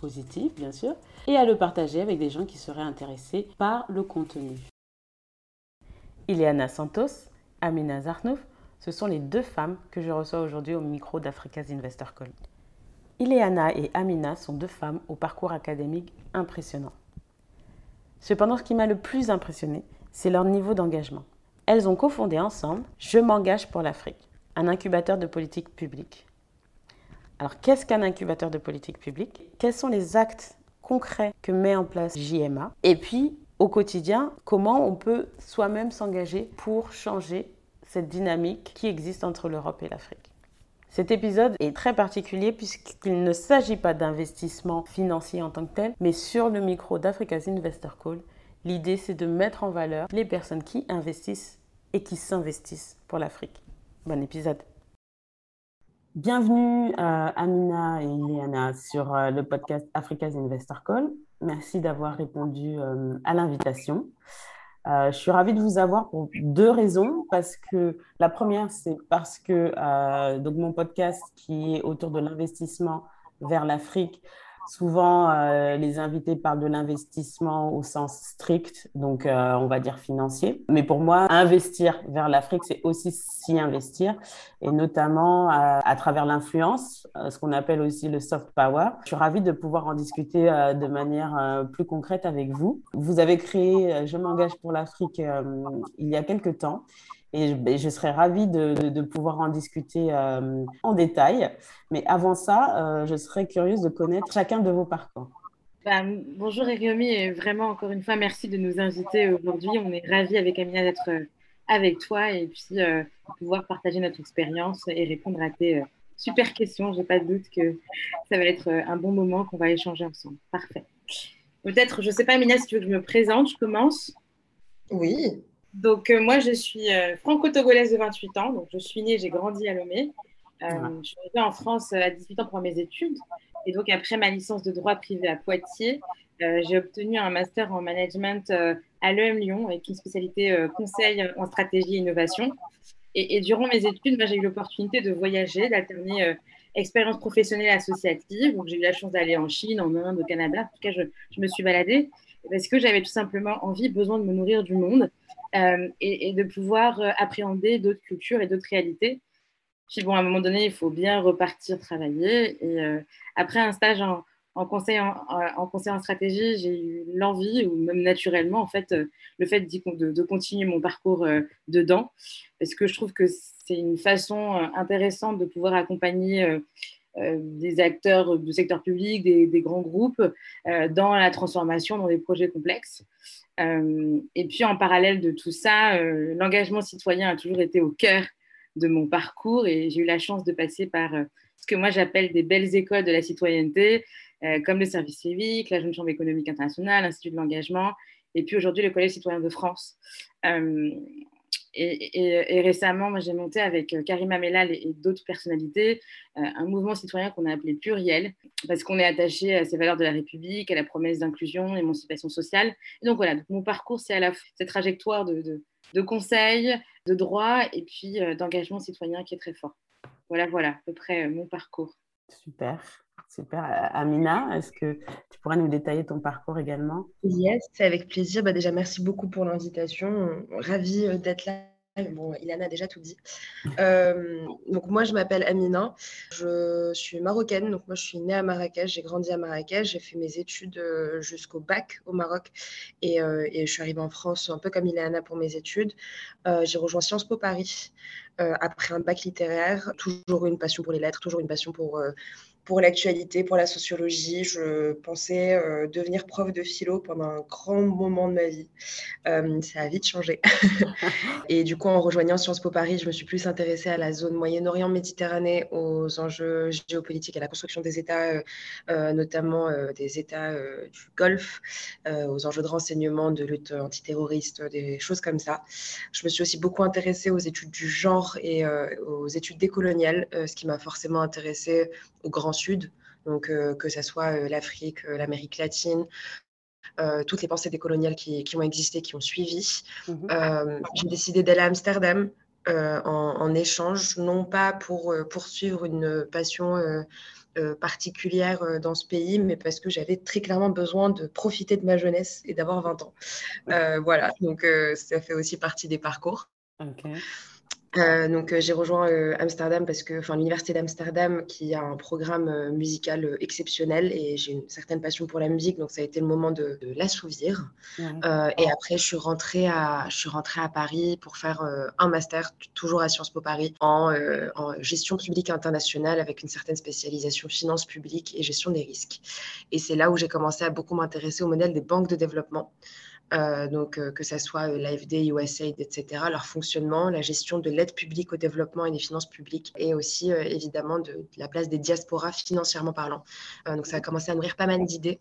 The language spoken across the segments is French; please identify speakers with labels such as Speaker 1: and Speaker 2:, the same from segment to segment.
Speaker 1: positif, bien sûr, et à le partager avec des gens qui seraient intéressés par le contenu. Ileana Santos, Amina Zarnouf, ce sont les deux femmes que je reçois aujourd'hui au micro d'Africa's Investor Call. Ileana et Amina sont deux femmes au parcours académique impressionnant. Cependant, ce qui m'a le plus impressionné, c'est leur niveau d'engagement. Elles ont cofondé ensemble Je m'engage pour l'Afrique, un incubateur de politique publique. Alors, qu'est-ce qu'un incubateur de politique publique? Quels sont les actes concret que met en place JMA. Et puis, au quotidien, comment on peut soi-même s'engager pour changer cette dynamique qui existe entre l'Europe et l'Afrique? Cet épisode est très particulier puisqu'il ne s'agit pas d'investissement financier en tant que tel, mais sur le micro d'Africa's Investor Call, l'idée c'est de mettre en valeur les personnes qui investissent et qui s'investissent pour l'Afrique. Bon épisode. Bienvenue euh, Amina et Ileana sur euh, le podcast Africa's Investor Call. Merci d'avoir répondu euh, à l'invitation. je suis ravie de vous avoir pour deux raisons. Parce que la première, c'est parce que donc mon podcast qui est autour de l'investissement vers l'Afrique Souvent, euh, les invités parlent de l'investissement au sens strict, donc euh, on va dire financier. Mais pour moi, investir vers l'Afrique, c'est aussi s'y investir, et notamment à, travers l'influence, euh, ce qu'on appelle aussi le soft power. Je suis ravie de pouvoir en discuter de manière plus concrète avec vous. Vous avez créé Je m'engage pour l'Afrique il y a quelques temps. Et je, serais ravie de, pouvoir en discuter euh, en détail. Mais avant ça, euh, je serais curieuse de connaître chacun de vos parcours.
Speaker 2: Bah, bonjour Eriomi et vraiment encore une fois merci de nous inviter aujourd'hui. On est ravis avec Amina d'être euh, avec toi et puis de pouvoir partager notre expérience et répondre à tes super questions. J'ai pas de doute que ça va être un bon moment qu'on va échanger ensemble. Parfait. Peut-être, je ne sais pas Amina si tu veux que je me présente, je commence.
Speaker 3: Oui.
Speaker 2: Donc, euh, moi, je suis euh, franco-togolaise de 28 ans. Donc, je suis née, j'ai grandi à Lomé. Euh, je suis arrivée en France à 18 ans pour mes études. Et donc, après ma licence de droit privé à Poitiers, j'ai obtenu un master en management à l'EM Lyon avec une spécialité conseil en stratégie et innovation. Et, durant mes études, j'ai eu l'opportunité de voyager, d'alterner expérience professionnelle associative. Donc, j'ai eu la chance d'aller en Chine, en Inde, au Canada. En tout cas, je, je me suis baladée parce que j'avais tout simplement envie, besoin de me nourrir du monde. Euh, et, de pouvoir euh, appréhender d'autres cultures et d'autres réalités. Puis bon, à un moment donné, il faut bien repartir travailler. Et euh, après un stage en, conseil en, conseil en stratégie, j'ai eu l'envie, ou même naturellement, en fait, le fait de, de, continuer mon parcours dedans, parce que je trouve que c'est une façon intéressante de pouvoir accompagner des acteurs du secteur public, des, grands groupes, dans la transformation, dans des projets complexes. Euh, et puis en parallèle de tout ça, euh, l'engagement citoyen a toujours été au cœur de mon parcours et j'ai eu la chance de passer par euh, ce que moi j'appelle des belles écoles de la citoyenneté, comme le service civique, la Jeune Chambre économique internationale, l'Institut de l'engagement, et puis aujourd'hui le Collège citoyen de France. Et, récemment, moi, j'ai monté avec euh, Karima Mellal et, d'autres personnalités euh, un mouvement citoyen qu'on a appelé Pluriel, parce qu'on est attaché à ces valeurs de la République, à la promesse d'inclusion, d'émancipation sociale. Et donc voilà, mon parcours, c'est à la fois cette trajectoire de, de, conseil, de droit et puis euh, d'engagement citoyen qui est très fort. Voilà, voilà, à peu près mon parcours.
Speaker 1: Super. Super. Amina, est-ce que tu pourrais nous détailler ton parcours également?
Speaker 3: Yes, avec plaisir. Bah déjà, merci beaucoup pour l'invitation. Ravie d'être là. Ilana a déjà tout dit. Euh, donc moi, je m'appelle Amina. Je suis marocaine. Donc moi, je suis née à Marrakech. J'ai grandi à Marrakech. J'ai fait mes études euh, jusqu'au bac au Maroc. Et, et, je suis arrivée en France un peu comme Ilana pour mes études. j'ai rejoint Sciences Po Paris après un bac littéraire. Toujours une passion pour les lettres, toujours une passion pour pour l'actualité, pour la sociologie. Je pensais euh, devenir prof de philo pendant un grand moment de ma vie. Euh, ça a vite changé. et du coup, en rejoignant Sciences Po Paris, je me suis plus intéressée à la zone Moyen-Orient-Méditerranée, aux enjeux géopolitiques, à la construction des États, euh, notamment des États du Golfe, aux enjeux de renseignement, de lutte antiterroriste, des choses comme ça. Je me suis aussi beaucoup intéressée aux études du genre et aux études décoloniales, ce qui m'a forcément intéressée au Grand Sud, donc que ce soit l'Afrique, l'Amérique latine, euh, toutes les pensées décoloniales qui, qui, ont existé, qui ont suivi. Mhm. Euh, j'ai décidé d'aller à Amsterdam euh, en, échange, non pas pour poursuivre une passion particulière dans ce pays, mais parce que j'avais très clairement besoin de profiter de ma jeunesse et d'avoir 20 ans. voilà, donc ça fait aussi partie des parcours. Euh, donc euh, j'ai rejoint euh, Amsterdam parce que, enfin l'université d'Amsterdam qui a un programme musical exceptionnel et j'ai une certaine passion pour la musique, donc ça a été le moment de, l'assouvir. et après je suis rentrée à, je suis rentrée à Paris pour faire un master toujours à Sciences Po Paris en, en, gestion publique internationale avec une certaine spécialisation finance publique et gestion des risques. Et c'est là où j'ai commencé à beaucoup m'intéresser au modèle des banques de développement. Euh, donc euh, que ce soit euh, l'AFD, USAID, etc., leur fonctionnement, la gestion de l'aide publique au développement et des finances publiques, et aussi évidemment de, la place des diasporas financièrement parlant. donc ça a commencé à nourrir pas mal d'idées.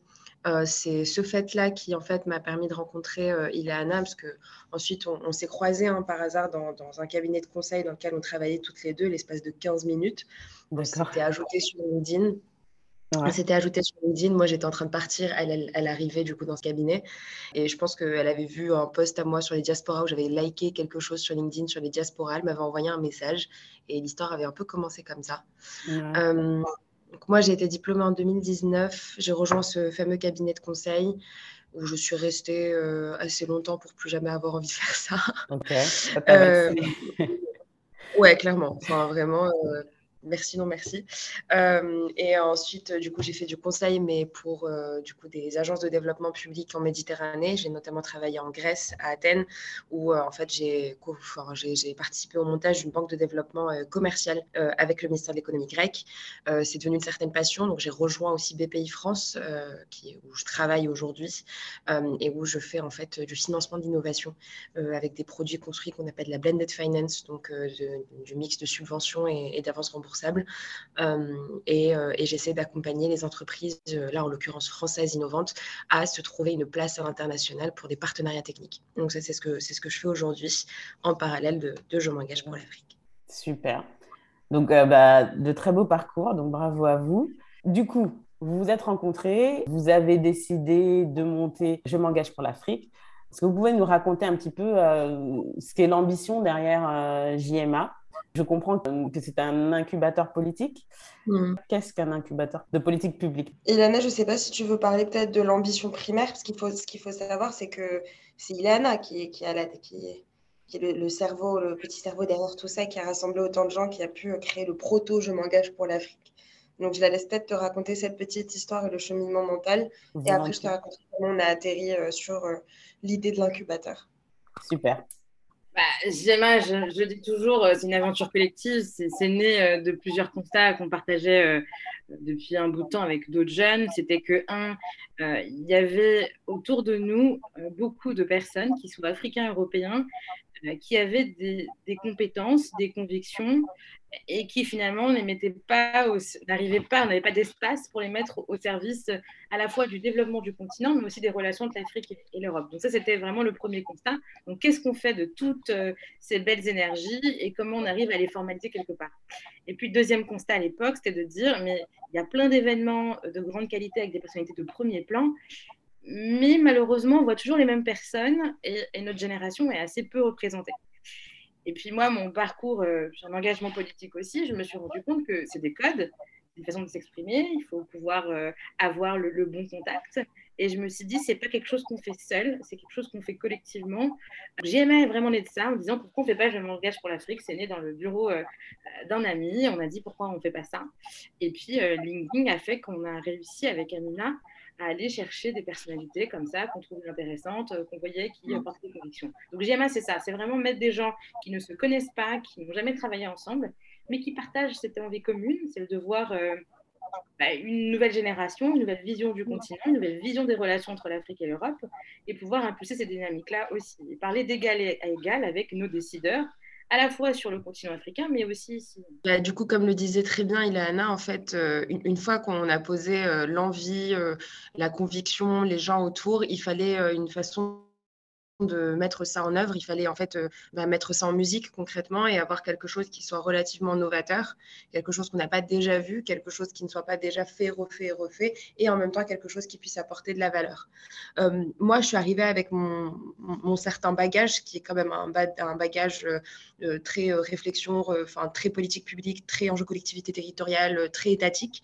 Speaker 3: c'est ce fait-là qui en fait m'a permis de rencontrer Ileana parce que ensuite on, s'est croisés hein, par hasard dans, dans, un cabinet de conseil dans lequel on travaillait toutes les deux l'espace de 15 minutes. On s'était ajouté sur LinkedIn elle s'était ajoutée sur LinkedIn. Moi, j'étais en train de partir. Elle, elle, arrivait du coup dans ce cabinet. Et je pense qu'elle avait vu un post à moi sur les diasporas où j'avais liké quelque chose sur LinkedIn sur les diasporas. Elle m'avait envoyé un message. Et l'histoire avait un peu commencé comme ça. Euh, donc moi, j'ai été diplômée en 2019. J'ai rejoint ce fameux cabinet de conseil où je suis restée euh, assez longtemps pour plus jamais avoir envie de faire ça. Ok. Euh, ouais, clairement. Enfin, vraiment merci, non merci. Euh, et ensuite, du coup, j'ai fait du conseil, mais pour euh, du coup des agences de développement public en Méditerranée. J'ai notamment travaillé en Grèce, à Athènes, où euh, en fait j'ai j'ai participé au montage d'une banque de développement commercial avec le ministère de l'économie grec. C'est devenu une certaine passion, donc j'ai rejoint aussi BPI France, où je travaille aujourd'hui et où je fais en fait du financement d'innovation avec des produits construits qu'on appelle la blended finance, donc du mix de subventions et, et d'avances remboursables euh, et, euh, et j'essaie d'accompagner les entreprises, euh, là en l'occurrence françaises innovantes, à se trouver une place à l'international pour des partenariats techniques. Donc ça, c'est ce que, c'est ce que je fais aujourd'hui en parallèle de, Je m'engage pour l'Afrique.
Speaker 1: Super. Donc, bah, de très beaux parcours, donc bravo à vous. Du coup, vous vous êtes rencontrés, vous avez décidé de monter Je m'engage pour l'Afrique. Est-ce que vous pouvez nous raconter un petit peu ce qu'est l'ambition derrière JMA je comprends que c'est un incubateur politique. Hmm. Qu'est-ce qu'un incubateur de politique publique?
Speaker 3: Ilana, je ne sais pas si tu veux parler peut-être de l'ambition primaire, parce qu'il faut, ce qu'il faut savoir, c'est que c'est Ilana qui, qui, a la, qui, qui est le, cerveau, le petit cerveau derrière tout ça, qui a rassemblé autant de gens, qui a pu créer le proto Je m'engage pour l'Afrique. Donc, je la laisse peut-être te raconter cette petite histoire et le cheminement mental. Et après, je te raconte comment on a atterri euh, sur euh, l'idée de l'incubateur.
Speaker 1: Super.
Speaker 2: Bah, je, dis toujours, euh, c'est une aventure collective. C'est né euh, de plusieurs constats qu'on partageait euh, depuis un bout de temps avec d'autres jeunes. C'était que, un, il y avait autour de nous beaucoup de personnes qui sont africains, européens, qui avaient des, compétences, des convictions et qui finalement n'arrivaient pas, n'avaient pas d'espace pour les mettre au service à la fois du développement du continent, mais aussi des relations entre l'Afrique et l'Europe. Donc ça, c'était vraiment le premier constat. Donc qu'est-ce qu'on fait de toutes euh, ces belles énergies et comment on arrive à les formaliser quelque part? Et puis deuxième constat à l'époque, c'était de dire, mais il y a plein d'événements de grande qualité avec des personnalités de premier plan, mais malheureusement, on voit toujours les mêmes personnes et, notre génération est assez peu représentée. Et puis moi, mon parcours, euh, j'ai un engagement politique aussi, je me suis rendu compte que c'est des codes, une façon de s'exprimer, il faut pouvoir euh, avoir le, bon contact. Et je me suis dit, c'est pas quelque chose qu'on fait seul, c'est quelque chose qu'on fait collectivement. J'aimais vraiment né de ça en disant pourquoi on fait pas Je m'engage pour l'Afrique. C'est né dans le bureau euh, d'un ami. On a dit pourquoi on fait pas ça? Et puis LinkedIn a fait qu'on a réussi avec Amina à aller chercher des personnalités comme ça qu'on trouvait intéressantes, euh, qu'on voyait qui mm. portaient des convictions. Donc GMA, c'est ça, c'est vraiment mettre des gens qui ne se connaissent pas, qui n'ont jamais travaillé ensemble, mais qui partagent cette envie commune, c'est le devoir euh, bah, une nouvelle génération, une nouvelle vision du continent, une nouvelle vision des relations entre l'Afrique et l'Europe, et pouvoir impulser ces dynamiques-là aussi. Et parler d'égal à égal avec nos décideurs, à la fois sur le continent africain, mais aussi ici.
Speaker 3: Bah, du coup, comme le disait très bien Ilana, en fait, euh, une, fois qu'on a posé euh, l'envie, euh, la conviction, les gens autour, il fallait une façon de mettre ça en œuvre, il fallait en fait euh, bah, mettre ça en musique concrètement et avoir quelque chose qui soit relativement novateur, quelque chose qu'on n'a pas déjà vu, quelque chose qui ne soit pas déjà fait, refait, refait, et en même temps quelque chose qui puisse apporter de la valeur. Euh, moi, je suis arrivée avec mon, certain bagage, qui est quand même un, un bagage euh, très réflexion, enfin très politique publique, très enjeu collectivité territoriale, très étatique.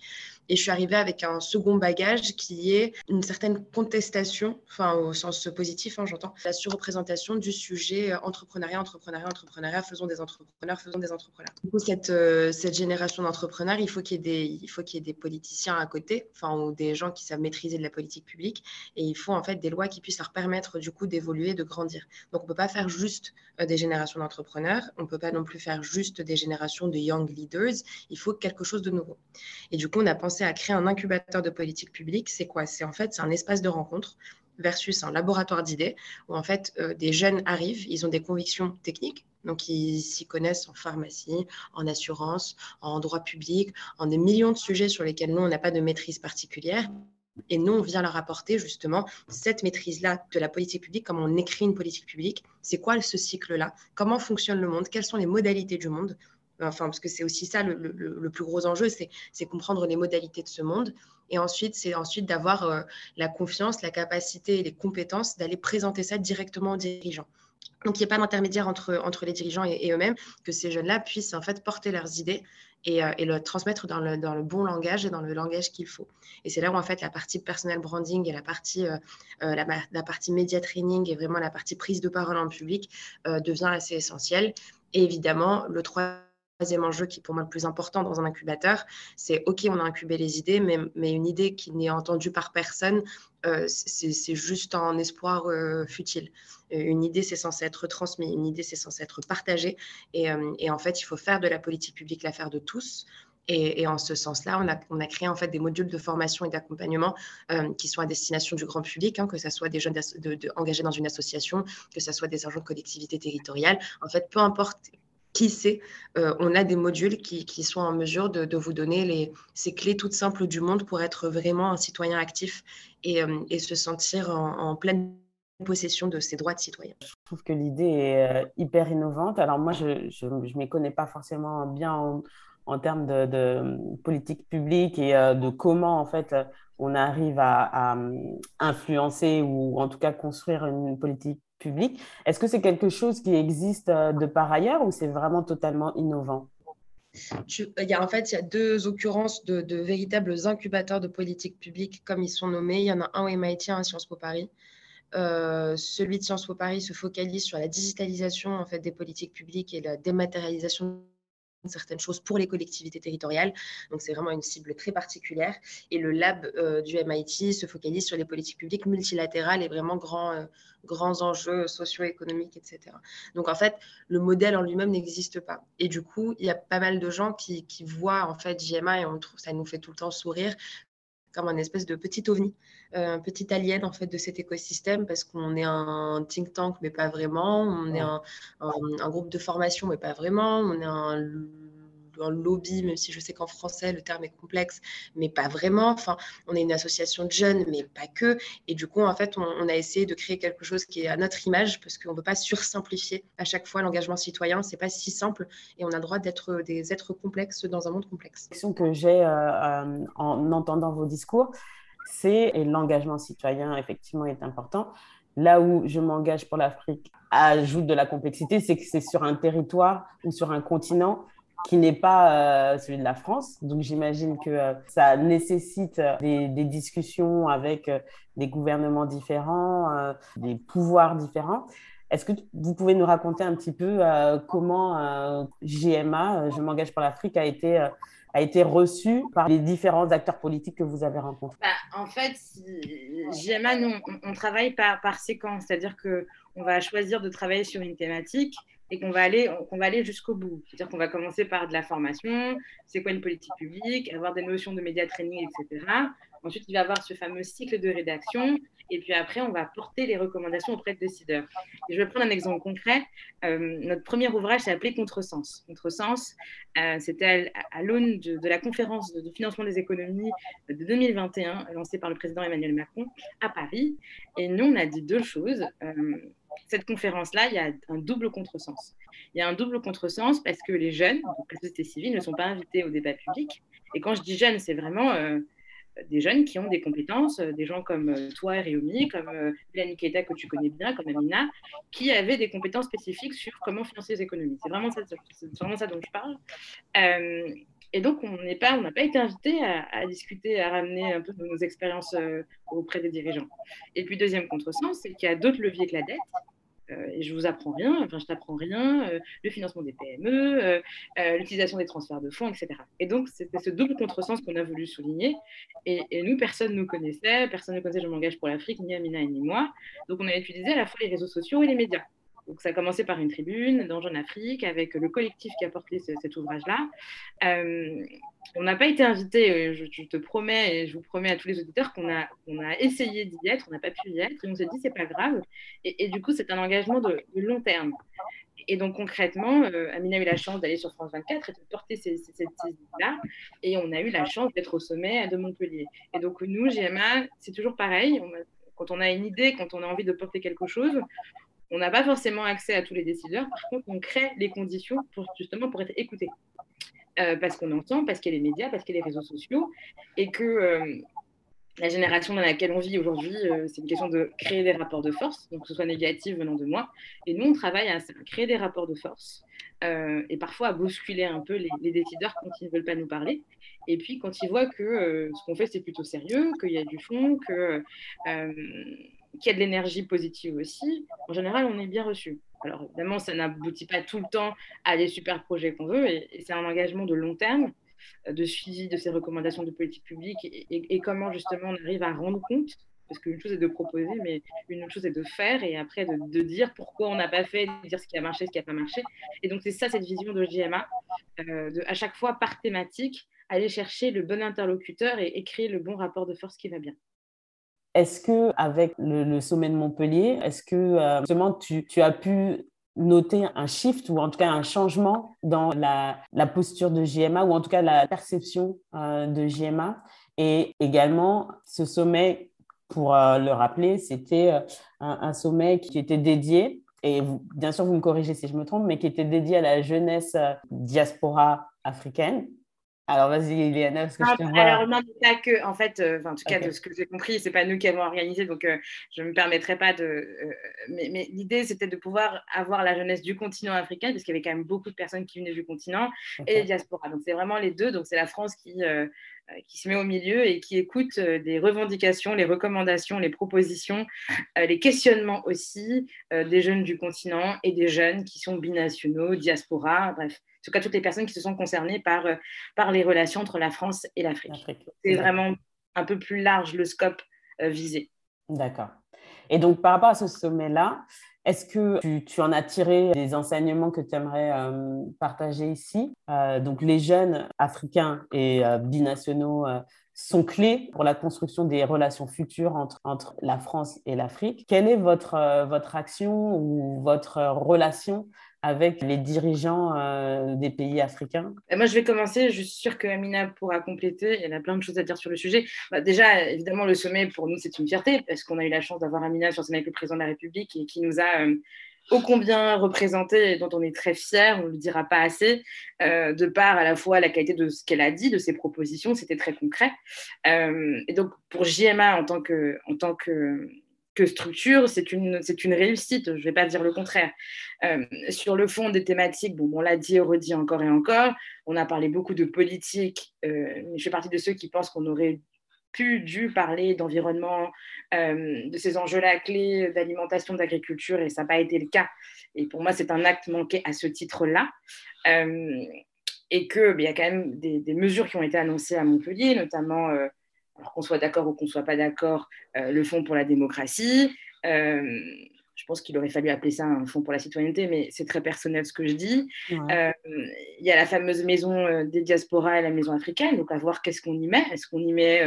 Speaker 3: Et je suis arrivée avec un second bagage qui est une certaine contestation, enfin au sens positif, hein, j'entends, la surreprésentation du sujet euh, entrepreneuriat, entrepreneuriat, entrepreneuriat, faisons des entrepreneurs, faisons des entrepreneurs. Du coup, cette, euh, génération d'entrepreneurs, il faut qu'il y, ait des, y ait des politiciens à côté, enfin, ou des gens qui savent maîtriser de la politique publique, et il faut en fait des lois qui puissent leur permettre du coup d'évoluer, de grandir. Donc, on ne peut pas faire juste euh, des générations d'entrepreneurs, on ne peut pas non plus faire juste des générations de young leaders, il faut quelque chose de nouveau. Et du coup, on a pensé à créer un incubateur de politique publique. C'est quoi? C'est en fait c'est un espace de rencontre versus un laboratoire d'idées où en fait euh, des jeunes arrivent, ils ont des convictions techniques, donc ils s'y connaissent en pharmacie, en assurance, en droit public, en des millions de sujets sur lesquels nous on n'a pas de maîtrise particulière. Et nous, on vient leur apporter justement cette maîtrise-là de la politique publique, comment on écrit une politique publique, c'est quoi ce cycle-là, comment fonctionne le monde, quelles sont les modalités du monde, Enfin, parce que c'est aussi ça le, plus gros enjeu, c'est comprendre les modalités de ce monde. Et ensuite, c'est ensuite d'avoir euh, la confiance, la capacité et les compétences d'aller présenter ça directement aux dirigeants. Donc, il n'y a pas d'intermédiaire entre, entre les dirigeants et, eux-mêmes, que ces jeunes-là puissent en fait porter leurs idées et, euh, le transmettre dans le, dans le, bon langage et dans le langage qu'il faut. Et c'est là où en fait la partie personal branding et la partie, euh, la, la, partie media training et vraiment la partie prise de parole en public devient assez essentielle. Et évidemment, le troisième troisième enjeu qui est pour moi le plus important dans un incubateur, c'est OK, on a incubé les idées, mais, une idée qui n'est entendue par personne, euh, c'est juste un espoir euh, futile. Euh, une idée, c'est censé être transmis, une idée, c'est censé être partagé. Et, en fait, il faut faire de la politique publique l'affaire de tous. Et, en ce sens-là, on a, créé en fait des modules de formation et d'accompagnement qui sont à destination du grand public, hein, que ce soit des jeunes engagés dans une association, que ce soit des agents de collectivité territoriale. En fait, peu importe qui sait, euh, on a des modules qui, sont en mesure de, vous donner les, ces clés toutes simples du monde pour être vraiment un citoyen actif et, euh, se sentir en, pleine possession de ses droits de citoyen.
Speaker 1: Je trouve que l'idée est euh, hyper innovante. Alors moi, je ne m'y connais pas forcément bien en, termes de, politique publique et de comment en fait on arrive à, à influencer ou en tout cas construire une politique public. Est-ce que c'est quelque chose qui existe euh, de par ailleurs ou c'est vraiment totalement innovant?
Speaker 3: Il y a, en fait, il y a deux occurrences de, véritables incubateurs de politique publique, comme ils sont nommés. Il y en a un au MIT, un à Sciences Po Paris. Euh, celui de Sciences Po Paris se focalise sur la digitalisation en fait, des politiques publiques et la dématérialisation certaines choses pour les collectivités territoriales. Donc, c'est vraiment une cible très particulière. Et le lab euh, du MIT se focalise sur les politiques publiques multilatérales et vraiment grands, euh, grands enjeux socio-économiques, etc. Donc, en fait, le modèle en lui-même n'existe pas. Et du coup, il y a pas mal de gens qui, qui voient, en fait, JMA et on trouve, ça nous fait tout le temps sourire comme un espèce de petit ovni, euh, un petit alien en fait de cet écosystème parce qu'on est un think tank mais pas vraiment, on est un, un, groupe de formation mais pas vraiment, on est un un lobby, même si je sais qu'en français le terme est complexe, mais pas vraiment. Enfin, on est une association de jeunes, mais pas que. Et du coup, en fait, on, a essayé de créer quelque chose qui est à notre image, parce qu'on ne veut pas sursimplifier à chaque fois l'engagement citoyen. C'est pas si simple, et on a le droit d'être des êtres complexes dans un monde complexe.
Speaker 1: La question que j'ai euh, euh, en entendant vos discours, c'est et l'engagement citoyen effectivement est important. Là où je m'engage pour l'Afrique ajoute de la complexité, c'est que c'est sur un territoire ou sur un continent qui n'est pas euh, celui de la France. Donc j'imagine que euh, ça nécessite euh, des, discussions avec des gouvernements différents, des pouvoirs différents. Est-ce que vous pouvez nous raconter un petit peu comment JMA, Je m'engage pour l'Afrique, a été a été reçu par les différents acteurs politiques que vous avez rencontrés?
Speaker 2: Bah, En fait, JMA, nous, on, travaille par, par séquence, c'est-à-dire qu'on va choisir de travailler sur une thématique et qu'on va aller, qu'on aller jusqu'au bout. C'est-à-dire qu'on va commencer par de la formation, c'est quoi une politique publique, avoir des notions de média training, etc. Ensuite, il va y avoir ce fameux cycle de rédaction. Et puis après, on va porter les recommandations auprès de décideurs. Et je vais prendre un exemple concret. Euh, notre premier ouvrage s'est appelé Contresens. Contresens, euh, c'était à, l'aune de, la conférence de, financement des économies de 2021, lancée par le président Emmanuel Macron à Paris. Et nous, on a dit deux choses. Euh, cette conférence-là, il y a un double contresens. Il y a un double contresens parce que les jeunes, donc la société civile, ne sont pas invités au débat public. Et quand je dis jeunes, c'est vraiment des jeunes qui ont des compétences, euh, des gens comme euh, toi, Réumi, comme euh, Léa Keita, que tu connais bien, comme Amina, qui avaient des compétences spécifiques sur comment financer les économies. C'est vraiment ça dont je parle. Et donc, on n'a pas, été invité à, discuter, à ramener un peu nos expériences auprès des dirigeants. Et puis, deuxième contresens, c'est qu'il y a d'autres leviers que la dette. Euh, et je vous apprends rien, enfin je t'apprends rien, euh, le financement des PME, euh, l'utilisation des transferts de fonds, etc. Et donc c'était ce double contresens qu'on a voulu souligner. Et, nous, personne ne nous connaissait, personne ne connaissait Je m'engage pour l'Afrique, ni Amina ni moi. Donc on a utilisé à la fois les réseaux sociaux et les médias. Donc ça a commencé par une tribune dans Jeune Afrique avec le collectif qui a porté cet ouvrage-là. Euh, on n'a pas été invité, euh, je, te promets et je vous promets à tous les auditeurs qu'on a, essayé d'y être, on n'a pas pu y être et on s'est dit c'est pas grave. Et, du coup c'est un engagement de, long terme. Et donc concrètement, euh, Amina a eu la chance d'aller sur France 24 et de porter ces, ces, là Et on a eu la chance d'être au sommet de Montpellier. Et donc nous, GMA, c'est toujours pareil. quand on a une idée, quand on a envie de porter quelque chose, on n'a pas forcément accès à tous les décideurs. Par contre, on crée les conditions pour justement pour être écouté. Euh, parce qu'on entend, parce qu'il y a les médias, parce qu'il y a les réseaux sociaux, et que euh, la génération dans laquelle on vit aujourd'hui, euh, c'est une question de créer des rapports de force, donc que ce soit négatif venant de moi. Et nous, on travaille à, créer des rapports de force, et parfois à bousculer un peu les, les, décideurs quand ils ne veulent pas nous parler. Et puis quand ils voient que ce qu'on fait, c'est plutôt sérieux, qu'il y a du fond, que qu'il y a de l'énergie positive aussi, en général, on est bien reçu. Alors évidemment, ça n'aboutit pas tout le temps à des super projets qu'on veut, et, c'est un engagement de long terme euh, de suivi de ces recommandations de politique publique et, comment justement on arrive à rendre compte, parce qu'une chose est de proposer, mais une autre chose est de faire et après de, dire pourquoi on n'a pas fait, de dire ce qui a marché, ce qui n'a pas marché. Et donc c'est ça cette vision de JMA, euh, à chaque fois par thématique, aller chercher le bon interlocuteur et, et créer le bon rapport de force qui va bien.
Speaker 1: Est-ce que avec le, sommet de Montpellier, est-ce que euh, justement tu, as pu noter un shift ou en tout cas un changement dans la, posture de GMA ou en tout cas la perception euh, de GMA et également ce sommet pour euh, le rappeler c'était un, sommet qui était dédié et bien sûr vous me corrigez si je me trompe mais qui était dédié à la jeunesse diaspora africaine alors vas-y, Eliana, parce que je te vois.
Speaker 2: Alors non, pas que, en fait, euh, en tout cas de ce que j'ai compris, c'est pas nous qui avons organisé, donc euh, je ne me permettrai pas de. Euh, mais, l'idée, c'était de pouvoir avoir la jeunesse du continent africain, parce qu'il y avait quand même beaucoup de personnes qui venaient du continent, et les diasporas. Donc c'est vraiment les deux. Donc c'est la France qui, qui se met au milieu et qui écoute des revendications, les recommandations, les propositions, les questionnements aussi des jeunes du continent et des jeunes qui sont binationaux, diaspora, bref tout cas toutes les personnes qui se sont concernées par, euh, par les relations entre la France et l'Afrique. C'est vraiment un peu plus large le scope euh, visé.
Speaker 1: D'accord. Et donc par rapport à ce sommet-là, est-ce que tu, en as tiré des enseignements que tu aimerais euh, partager ici? Donc les jeunes africains et binationaux sont clés pour la construction des relations futures entre, entre la France et l'Afrique. Quelle est votre, votre action ou votre relation avec les dirigeants euh, des pays africains?
Speaker 2: Moi, je vais commencer. Je suis sûre que Amina pourra compléter. Y a plein de choses à dire sur le sujet. Bah, déjà, évidemment, le sommet, pour nous, c'est une fierté parce qu'on a eu la chance d'avoir Amina sur scène avec le président de la République et qui nous a euh, ô combien représenté et dont on est très fier, on ne le dira pas assez, euh, de par à la fois la qualité de ce qu'elle a dit, de ses propositions, c'était très concret. et donc, pour JMA en tant que, en tant que que structure, c'est une, une réussite, je ne vais pas dire le contraire. Euh, sur le fond des thématiques, bon, on l'a dit et redit encore et encore, on a parlé beaucoup de politique, euh, je fais partie de ceux qui pensent qu'on aurait pu, dû parler d'environnement, euh, de ces enjeux-là clés d'alimentation, d'agriculture, et ça n'a pas été le cas. Et pour moi, c'est un acte manqué à ce titre-là. et qu'il ben, y a quand même des, mesures qui ont été annoncées à Montpellier, notamment alors qu'on soit d'accord ou qu'on ne soit pas d'accord, euh, le Fonds pour la démocratie, euh, je pense qu'il aurait fallu appeler ça un fonds pour la citoyenneté, mais c'est très personnel ce que je dis. Il y a la fameuse maison des diasporas et la maison africaine, donc à voir qu'est-ce qu'on y met. Est-ce qu'on y met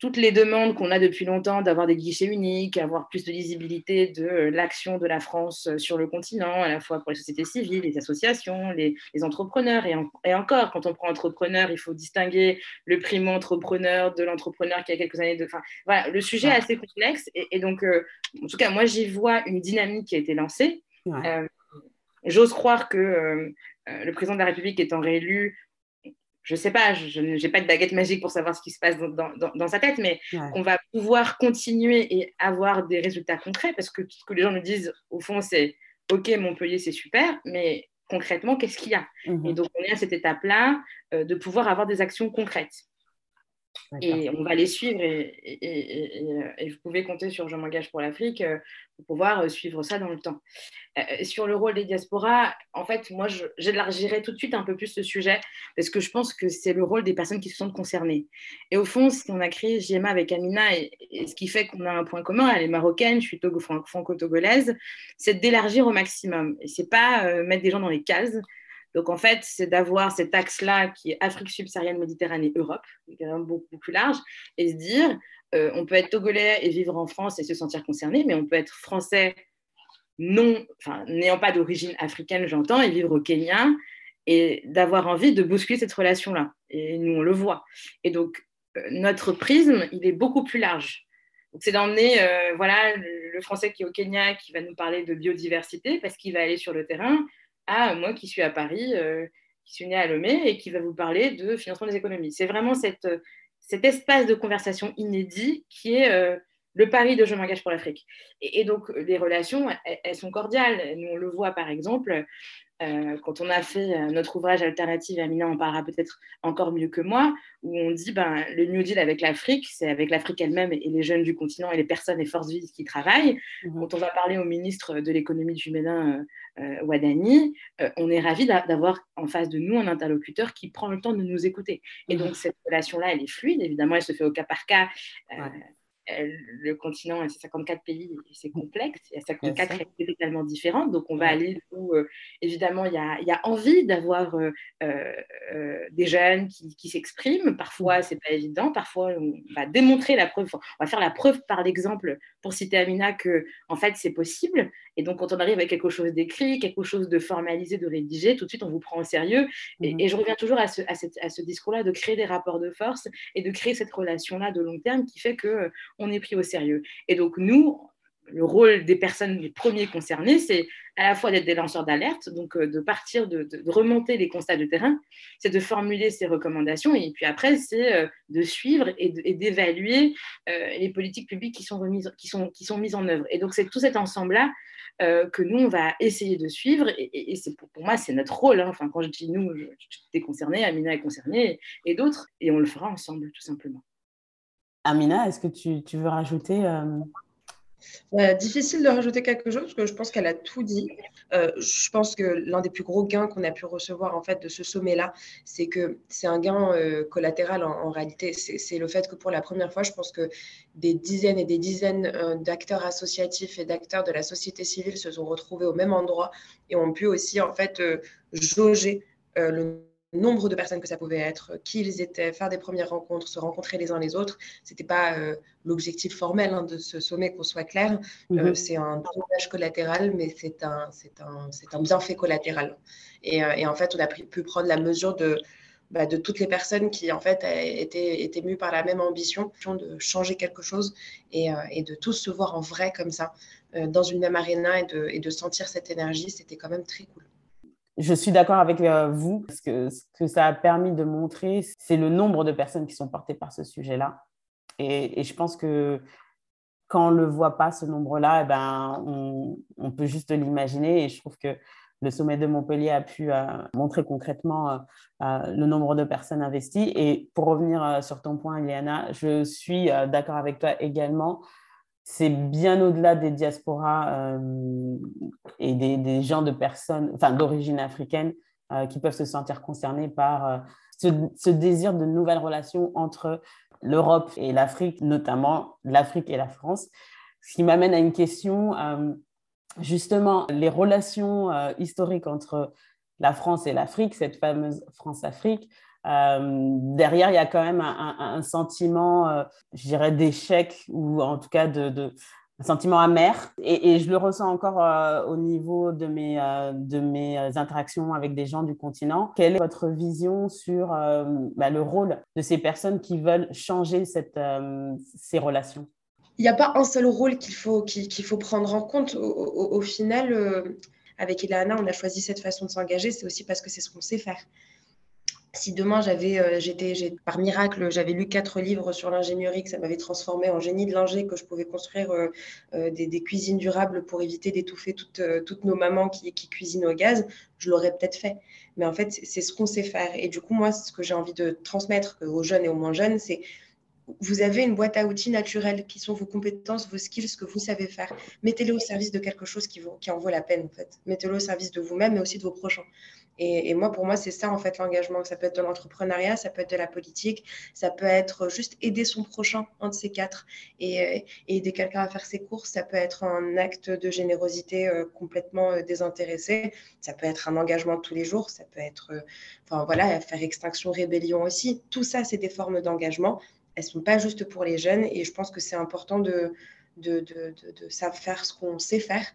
Speaker 2: toutes les demandes qu'on a depuis longtemps d'avoir des guichets uniques, avoir plus de lisibilité de euh, l'action de la France euh, sur le continent, à la fois pour les sociétés civiles, les associations, les, entrepreneurs. Et, encore, quand on prend entrepreneur, il faut distinguer le primo-entrepreneur de l'entrepreneur qui a quelques années de... Enfin, voilà, le sujet est assez complexe. Et, donc, euh, en tout cas, moi, j'y vois une dynamique qui a été lancée. J'ose croire que le président de la République étant réélu je ne sais pas, je n'ai pas de baguette magique pour savoir ce qui se passe dans, sa tête, mais qu'on va pouvoir continuer et avoir des résultats concrets, parce que ce que les gens nous disent, au fond, c'est OK, Montpellier, c'est super, mais concrètement, qu'est-ce qu'il y a? Mmh Et donc, on est à cette étape-là euh, de pouvoir avoir des actions concrètes. Et on va les suivre et, vous pouvez compter sur Je m'engage pour l'Afrique euh, pour pouvoir euh, suivre ça dans le temps. Euh, sur le rôle des diasporas, en fait, moi, j'élargirais tout de suite un peu plus ce sujet parce que je pense que c'est le rôle des personnes qui se sentent concernées. Et au fond, si on a créé JMA avec Amina et, ce qui fait qu'on a un point commun, elle est marocaine, je suis franco-togolaise, c'est d'élargir au maximum. Et c'est pas mettre des gens dans les cases, donc, en fait, c'est d'avoir cet axe-là qui est Afrique subsaharienne, Méditerranée, Europe, qui est beaucoup plus large, et se dire, euh, on peut être togolais et vivre en France et se sentir concerné, mais on peut être français non, enfin, n'ayant pas d'origine africaine, j'entends, et vivre au Kenya, et d'avoir envie de bousculer cette relation-là. Et nous, on le voit. Et donc, euh, notre prisme, il est beaucoup plus large. c'est d'emmener euh, voilà, le français qui est au Kenya, qui va nous parler de biodiversité, parce qu'il va aller sur le terrain, à moi qui suis à Paris, euh, qui suis née à Lomé et qui va vous parler de financement des économies. C'est vraiment cette, cet espace de conversation inédit qui est euh, le pari de Je m'engage pour l'Afrique. Et, donc, les relations, elles, sont cordiales. Nous, on le voit par exemple euh, quand on a fait euh, notre ouvrage alternatif, Amina en parlera peut-être encore mieux que moi, où on dit ben, le New Deal avec l'Afrique, c'est avec l'Afrique elle-même et les jeunes du continent et les personnes et forces vives qui travaillent. Mhm. Quand on va parler au ministre de l'économie du Médin, euh, Wadani, on est ravi d'avoir en face de nous un interlocuteur qui prend le temps de nous écouter. Et mhm. donc cette relation-là, elle est fluide, évidemment, elle se fait au cas par cas le continent, c'est 54 pays, c'est complexe, il y a 54 réalités totalement différentes, donc on va aller où, euh, évidemment, il y a, y a envie d'avoir euh, euh, des jeunes qui, qui s'expriment, parfois mm. c'est pas évident, parfois on va démontrer la preuve, on va faire la preuve par l'exemple, pour citer Amina, que en fait c'est possible, et donc quand on arrive avec quelque chose d'écrit, quelque chose de formalisé, de rédigé, tout de suite on vous prend au sérieux, et, mm. je reviens toujours à ce, à à ce discours-là de créer des rapports de force et de créer cette relation-là de long terme qui fait que on est pris au sérieux. Et donc, nous, le rôle des personnes les premiers concernés, c'est à la fois d'être des lanceurs d'alerte, donc euh, de partir, de, remonter les constats de terrain, c'est de formuler ces recommandations, et puis après, c'est euh, de suivre et d'évaluer euh, les politiques publiques qui sont, remises, qui, sont, qui sont mises en œuvre. Et donc, c'est tout cet ensemble-là que nous, on va essayer de suivre, et, pour, moi, c'est notre rôle. Hein. Enfin, quand je dis nous, j'étais concernée, Amina est concernée, et d'autres, et on le fera ensemble, tout simplement.
Speaker 1: Amina, est-ce que tu, veux rajouter
Speaker 3: euh, difficile de rajouter quelque chose parce que je pense qu'elle a tout dit. Euh, je pense que l'un des plus gros gains qu'on a pu recevoir en fait de ce sommet-là, c'est que c'est un gain euh, collatéral en, réalité. C'est le fait que pour la première fois, je pense que des dizaines et des dizaines d'acteurs associatifs et d'acteurs de la société civile se sont retrouvés au même endroit et ont pu aussi en fait jauger le nombre de personnes que ça pouvait être, qui ils étaient, faire des premières rencontres, se rencontrer les uns les autres. Ce n'était pas euh, l'objectif formel hein, de ce sommet, qu'on soit clair. Euh, mhm. c'est un dommage collatéral, mais c'est un, un, un bienfait collatéral. Et, euh, et, en fait, on a pu prendre la mesure de, bah, de toutes les personnes qui, en fait, étaient, étaient mues par la même ambition de changer quelque chose et, et de tous se voir en vrai comme ça, dans une même arena et de, et de sentir cette énergie, c'était quand même très cool.
Speaker 1: Je suis d'accord avec euh, vous, parce que ce que ça a permis de montrer, c'est le nombre de personnes qui sont portées par ce sujet-là. Et, je pense que quand on ne le voit pas, ce nombre-là, eh ben, on, peut juste l'imaginer. Et je trouve que le sommet de Montpellier a pu euh, montrer concrètement euh, le nombre de personnes investies. Et pour revenir sur ton point, Eliana, je suis d'accord avec toi également c'est bien au-delà des diasporas euh, et des, gens de personnes, enfin d'origine africaine, euh, qui peuvent se sentir concernés par euh, ce, désir de nouvelles relations entre l'Europe et l'Afrique, notamment l'Afrique et la France. Ce qui m'amène à une question, justement, les relations historiques entre la France et l'Afrique, cette fameuse France-Afrique. Derrière, il y a quand même un, sentiment, je dirais, d'échec ou en tout cas de, un sentiment amer. Et, je le ressens encore euh, au niveau de mes, euh, de mes interactions avec des gens du continent. Quelle est votre vision sur euh, bah, le rôle de ces personnes qui veulent changer ces relations?
Speaker 3: Il n'y a pas un seul rôle qu'il faut, qu'il, faut prendre en compte. Au, final, avec Ilana, on a choisi cette façon de s'engager. C'est aussi parce que c'est ce qu'on sait faire si demain j'avais, euh, j'étais, par miracle, j'avais lu quatre livres sur l'ingénierie, que ça m'avait transformé en génie de l'ingé, que je pouvais construire euh, euh, des, cuisines durables pour éviter d'étouffer toutes, nos mamans qui, cuisinent au gaz, je l'aurais peut-être fait. Mais en fait, c'est ce qu'on sait faire. Et du coup, moi, ce que j'ai envie de transmettre aux jeunes et aux moins jeunes, c'est vous avez une boîte à outils naturelle qui sont vos compétences, vos skills, ce que vous savez faire. Mettez-les au service de quelque chose qui en vaut la peine, en fait. Mettez-le au service de vous-même, mais aussi de vos prochains. Et, moi, pour moi, c'est ça, en fait, l'engagement. Ça peut être de l'entrepreneuriat, ça peut être de la politique, ça peut être juste aider son prochain, un de ces quatre, et, aider quelqu'un à faire ses courses. Ça peut être un acte de générosité euh, complètement euh, désintéressé. Ça peut être un engagement tous les jours. Ça peut être, euh, voilà, faire extinction, rébellion aussi. Tout ça, c'est des formes d'engagement. Elles ne sont pas juste pour les jeunes. Et je pense que c'est important de, de, de, de, savoir faire ce qu'on sait faire,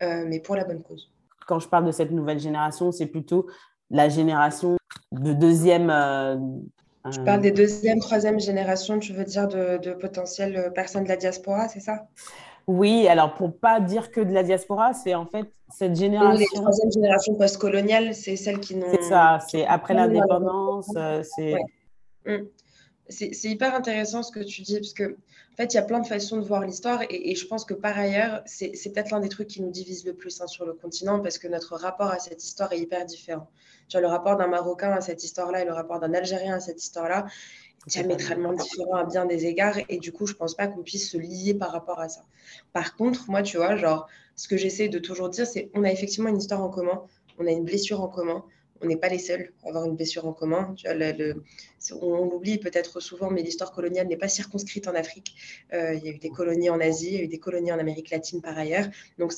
Speaker 3: mais pour la bonne cause
Speaker 1: quand je parle de cette nouvelle génération, c'est plutôt la génération de deuxième. Euh,
Speaker 3: tu parles des deuxième, troisième générations, tu veux dire de, de potentielles personnes de la diaspora, c'est ça?
Speaker 1: Oui, alors pour pas dire que de la diaspora, c'est en fait cette génération.
Speaker 3: Les troisième génération post-coloniale, c'est celle qui n'ont.
Speaker 1: C'est ça, c'est après l'indépendance, euh, c'est.
Speaker 3: Mm. C'est hyper intéressant ce que tu dis, parce que en fait, il y a plein de façons de voir l'histoire et, je pense que par ailleurs, c'est peut-être l'un des trucs qui nous divise le plus hein, sur le continent parce que notre rapport à cette histoire est hyper différent. Tu vois, le rapport d'un Marocain à cette histoire-là et le rapport d'un Algérien à cette histoire-là diamétralement différent à bien des égards et du coup, je pense pas qu'on puisse se lier par rapport à ça. Par contre, moi, tu vois, genre, ce que j'essaie de toujours dire, c'est on a effectivement une histoire en commun, on a une blessure en commun, on n'est pas les seuls à avoir une blessure en commun. On, l'oublie peut-être souvent, mais l'histoire coloniale n'est pas circonscrite en Afrique. Euh, il y a eu des colonies en Asie, il y a eu des colonies en Amérique latine par ailleurs. Donc,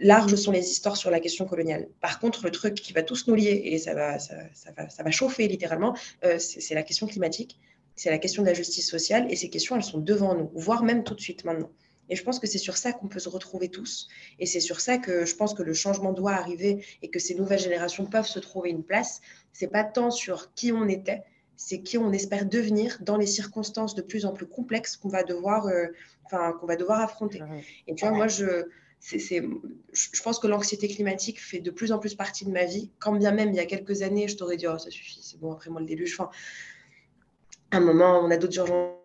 Speaker 3: larges sont les histoires sur la question coloniale. Par contre, le truc qui va tous nous lier, et ça va chauffer littéralement, euh, c'est la question climatique, c'est la question de la justice sociale, et ces questions, elles sont devant nous, voire même tout de suite maintenant. Et je pense que c'est sur ça qu'on peut se retrouver tous. Et c'est sur ça que je pense que le changement doit arriver et que ces nouvelles générations peuvent se trouver une place. C'est pas tant sur qui on était, c'est qui on espère devenir dans les circonstances de plus en plus complexes qu'on va devoir, euh, enfin, qu'on va devoir affronter. Et tu vois, moi, je, c'est, je pense que l'anxiété climatique fait de plus en plus partie de ma vie. Quand bien même, il y a quelques années, je t'aurais dit, oh, ça suffit, c'est bon, après moi, le déluge. Enfin, à un moment, on a d'autres urgences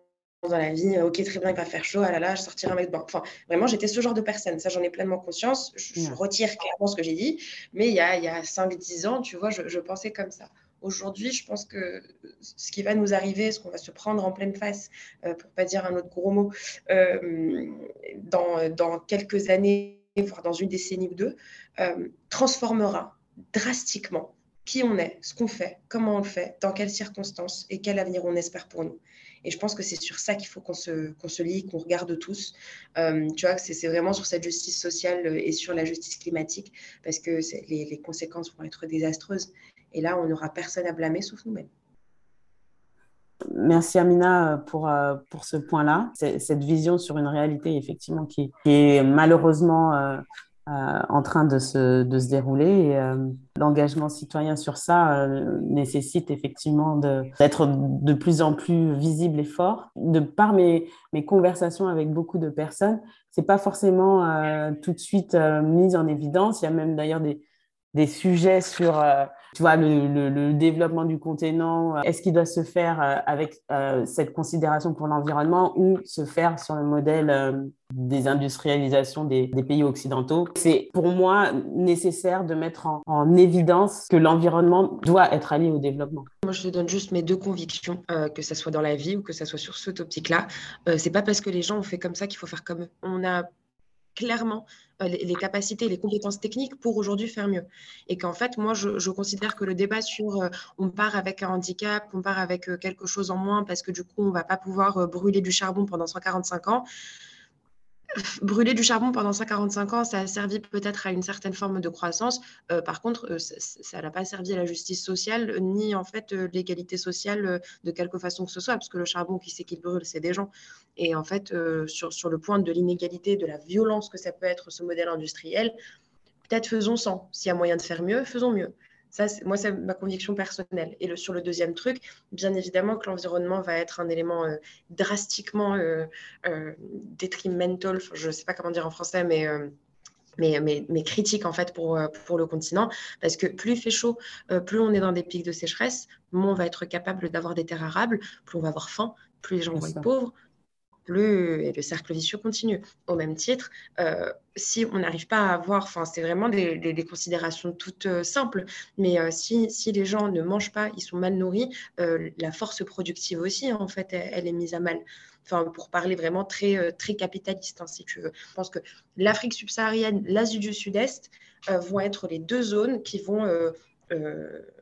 Speaker 3: dans la vie, ok, très bien, il va faire chaud, ah là là, je sortirai un mec de Enfin, vraiment, j'étais ce genre de personne. Ça, j'en ai pleinement conscience. Je, retire clairement ce que j'ai dit. Mais il y a, il y a 5-10 ans, tu vois, je, pensais comme ça. Aujourd'hui, je pense que ce qui va nous arriver, ce qu'on va se prendre en pleine face, euh, pour pas dire un autre gros mot, euh, dans, dans, quelques années, voire dans une décennie ou deux, euh, transformera drastiquement qui on est, ce qu'on fait, comment on le fait, dans quelles circonstances et quel avenir on espère pour nous. Et je pense que c'est sur ça qu'il faut qu'on se, qu'on se lie, qu'on regarde tous. Euh, tu vois, c'est vraiment sur cette justice sociale et sur la justice climatique, parce que les, conséquences vont être désastreuses. Et là, on n'aura personne à blâmer sauf nous-mêmes.
Speaker 1: Merci Amina pour, euh, pour ce point-là, cette vision sur une réalité effectivement qui est malheureusement euh, en train de se, de se dérouler. Euh, l'engagement citoyen sur ça euh, nécessite effectivement d'être de, plus en plus visible et fort. De par mes, mes conversations avec beaucoup de personnes, c'est pas forcément tout de suite mis en évidence. Il y a même d'ailleurs des, des sujets sur tu vois, le, développement du contenant, euh, est-ce qu'il doit se faire euh, avec euh, cette considération pour l'environnement ou se faire sur le modèle des industrialisations des, pays occidentaux? C'est pour moi nécessaire de mettre en, évidence que l'environnement doit être allié au développement.
Speaker 3: Moi, je te donne juste mes deux convictions, que ce soit dans la vie ou que ce soit sur ce topic-là. c'est pas parce que les gens ont fait comme ça qu'il faut faire comme eux. On a clairement euh, les, capacités, les compétences techniques pour aujourd'hui faire mieux. Et qu'en fait, moi, je, considère que le débat sur euh, on part avec un handicap, on part avec euh, quelque chose en moins parce que du coup, on ne va pas pouvoir brûler du charbon pendant 145 ans, brûler du charbon pendant 145 ans, ça a servi peut-être à une certaine forme de croissance. Euh, par contre, euh, ça n'a pas servi à la justice sociale, ni en fait euh, l'égalité sociale de quelque façon que ce soit, parce que le charbon, qui sait qu'il brûle, c'est des gens. Et en fait, sur, sur le point de l'inégalité, de la violence que ça peut être ce modèle industriel, peut-être faisons sans. S'il y a moyen de faire mieux, faisons mieux. Ça, moi, c'est ma conviction personnelle. Et le, sur le deuxième truc, bien évidemment que l'environnement va être un élément euh, drastiquement euh, euh, détrimental, je ne sais pas comment dire en français, mais, mais, mais, mais, critique en fait pour, pour le continent. Parce que plus il fait chaud, plus on est dans des pics de sécheresse, moins on va être capable d'avoir des terres arables, plus on va avoir faim, plus les gens vont être pauvres, et le cercle vicieux continue. Au même titre, euh, si on n'arrive pas à avoir, c'est vraiment des, considérations toutes euh, simples, mais euh, si, les gens ne mangent pas, ils sont mal nourris, la force productive aussi, en fait, elle, est mise à mal. Enfin, pour parler vraiment très, très capitaliste, hein, si tu veux. Je pense que l'Afrique subsaharienne, l'Asie du Sud-Est vont être les deux zones qui vont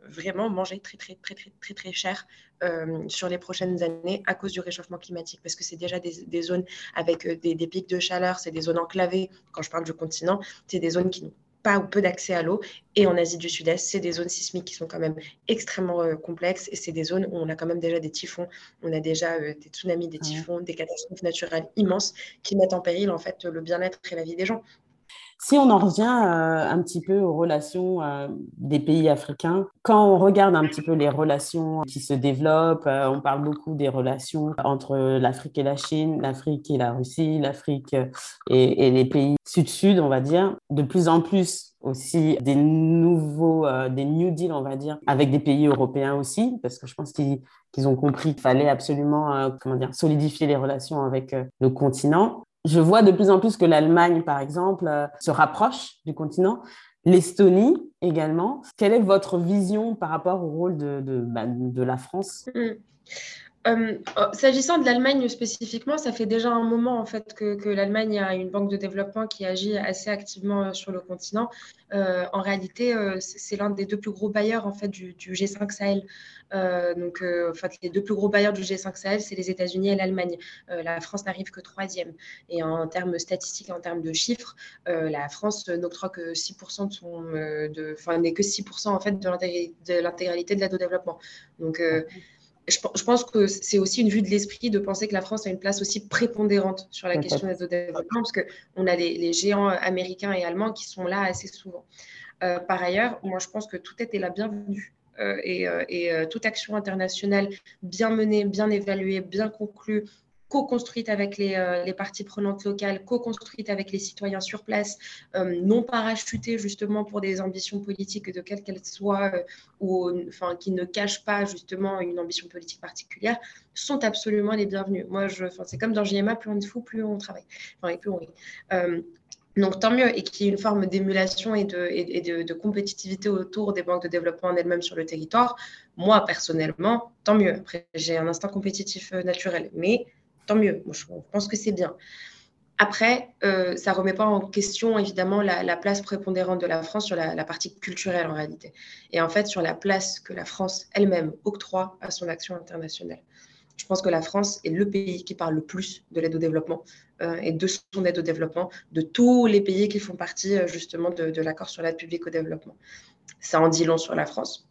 Speaker 3: vraiment manger très très très très très très cher euh, sur les prochaines années à cause du réchauffement climatique parce que c'est déjà des, zones avec euh, des, pics de chaleur, c'est des zones enclavées. Quand je parle du continent, c'est des zones qui n'ont pas ou peu d'accès à l'eau. Et en Asie du Sud-Est, c'est des zones sismiques qui sont quand même extrêmement complexes et c'est des zones où on a quand même déjà des typhons, on a déjà des tsunamis, des typhons, des catastrophes naturelles immenses qui mettent en péril en fait le bien-être et la vie des gens.
Speaker 1: Si on en revient euh, un petit peu aux relations euh, des pays africains, quand on regarde un petit peu les relations qui se développent, euh, on parle beaucoup des relations entre l'Afrique et la Chine, l'Afrique et la Russie, l'Afrique et, les pays sud-sud, on va dire. De plus en plus aussi des nouveaux, des New Deal, on va dire, avec des pays européens aussi, parce que je pense qu'ils ont compris qu'il fallait absolument comment dire, solidifier les relations avec le continent. Je vois de plus en plus que l'Allemagne, par exemple, euh, se rapproche du continent. L'Estonie également. Quelle est votre vision par rapport au rôle de, de, bah, la France?
Speaker 3: Mmh. Euh, oh, s'agissant de l'Allemagne spécifiquement, ça fait déjà un moment en fait que, l'Allemagne a une banque de développement qui agit assez activement euh, sur le continent. Euh, en réalité, c'est l'un des deux plus gros bailleurs en fait du, G5 Sahel. donc, en fait, les deux plus gros bailleurs du G5 Sahel, c'est les États-Unis et l'Allemagne. la France n'arrive que troisième. Et en termes statistiques, en termes de chiffres, la France n'octroie que 6% de son, n'est que 6% en fait de l'intégralité de l'aide au développement. Donc je, pense que c'est aussi une vue de l'esprit de penser que la France a une place aussi prépondérante sur la question des développement, parce qu'on a les, géants américains et allemands qui sont là assez souvent. Euh, par ailleurs, moi, je pense que tout est la bienvenue. Euh, et, euh, et toute action internationale bien menée, bien évaluée, bien conclue, co-construite avec euh, les, parties prenantes locales, co-construite avec les citoyens sur place, euh, non parachutée justement pour des ambitions politiques de quelles qu'elles soient, euh, ou enfin, qui ne cachent pas justement une ambition politique particulière, sont absolument les bienvenus. Moi, c'est comme dans JMA, plus on est fou, plus on travaille. Plus on donc, tant mieux, et qu'il y ait une forme d'émulation et de, de, compétitivité autour des banques de développement en elles-mêmes sur le territoire. Moi, personnellement, tant mieux. Après, j'ai un instinct compétitif naturel. Mais tant mieux. je pense que c'est bien. Après, euh, ça ne remet pas en question, évidemment, la, place prépondérante de la France sur la, partie culturelle, en réalité. Et en fait, sur la place que la France elle-même octroie à son action internationale. Je pense que la France est le pays qui parle le plus de l'aide au développement euh, et de son aide au développement, de tous les pays qui font partie, euh, justement, de, de l'accord sur l'aide publique au développement. Ça en dit long sur la France.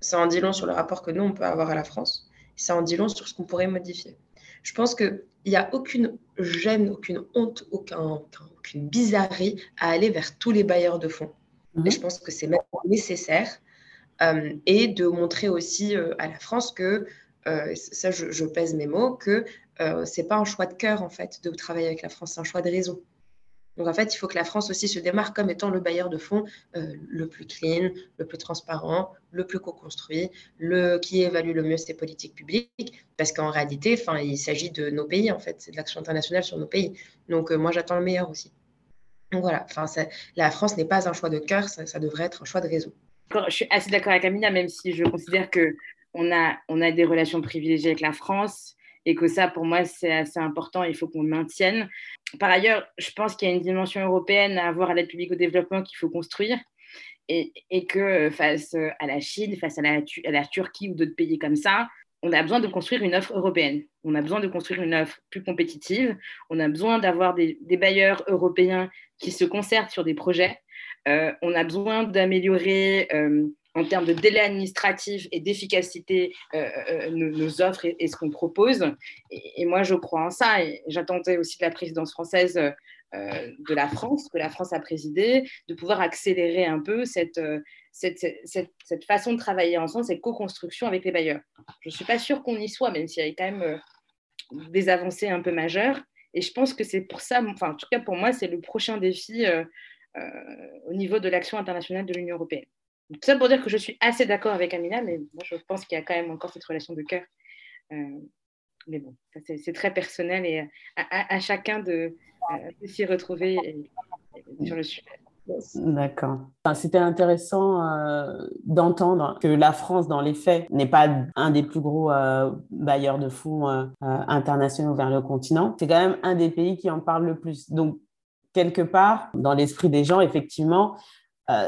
Speaker 3: Ça en dit long sur le rapport que nous, on peut avoir à la France. Ça en dit long sur ce qu'on pourrait modifier je pense qu'il n'y a aucune gêne, aucune honte, aucune bizarrerie à aller vers tous les bailleurs de fonds. Mhm. Et je pense que c'est même nécessaire. Euh, et de montrer aussi euh, à la France que, euh, ça je, pèse mes mots, que ce n'est pas un choix de cœur en fait de travailler avec la France, c'est un choix de raison. Donc en fait, il faut que la France aussi se démarque comme étant le bailleur de fonds euh, le plus clean, le plus transparent, le plus co-construit, le qui évalue le mieux ses politiques publiques, parce qu'en réalité, enfin, il s'agit de nos pays en fait, c'est de l'action internationale sur nos pays. Donc euh, moi, j'attends le meilleur aussi. Donc voilà, enfin, la France n'est pas un choix de cœur, ça, devrait être un choix de raison.
Speaker 2: Je suis assez d'accord avec Amina, même si je considère que on a, on a des relations privilégiées avec la France et que ça, pour moi, c'est assez important. Il faut qu'on le maintienne. Par ailleurs, je pense qu'il y a une dimension européenne à avoir à l'aide publique au développement qu'il faut construire. Et, que face à la Chine, face à la, Turquie ou d'autres pays comme ça, on a besoin de construire une offre européenne. On a besoin de construire une offre plus compétitive. On a besoin d'avoir des, bailleurs européens qui se concertent sur des projets. Euh, on a besoin d'améliorer euh, en termes de délai administratif et d'efficacité euh, nos, offres et, ce qu'on propose. Et, moi, je crois en ça. Et j'attendais aussi de la présidence française de la France, que la France a présidé, de pouvoir accélérer un peu cette, cette, façon de travailler ensemble, cette co-construction avec les bailleurs. Je ne suis pas sûre qu'on y soit, même s'il y a quand même euh, des avancées un peu majeures. Et je pense que c'est pour ça, enfin, en tout cas pour moi, c'est le prochain défi euh, euh, au niveau de l'action internationale de l'Union européenne. Tout ça pour dire que je suis assez d'accord avec Amina, mais moi je pense qu'il y a quand même encore cette relation de cœur. mais bon, c'est très personnel et à, chacun de, s'y retrouver sur le sujet.
Speaker 1: D'accord. C'était intéressant euh, d'entendre que la France, dans les faits, n'est pas un des plus gros euh, bailleurs de fonds euh, internationaux vers le continent. C'est quand même un des pays qui en parle le plus. Donc, quelque part, dans l'esprit des gens, effectivement,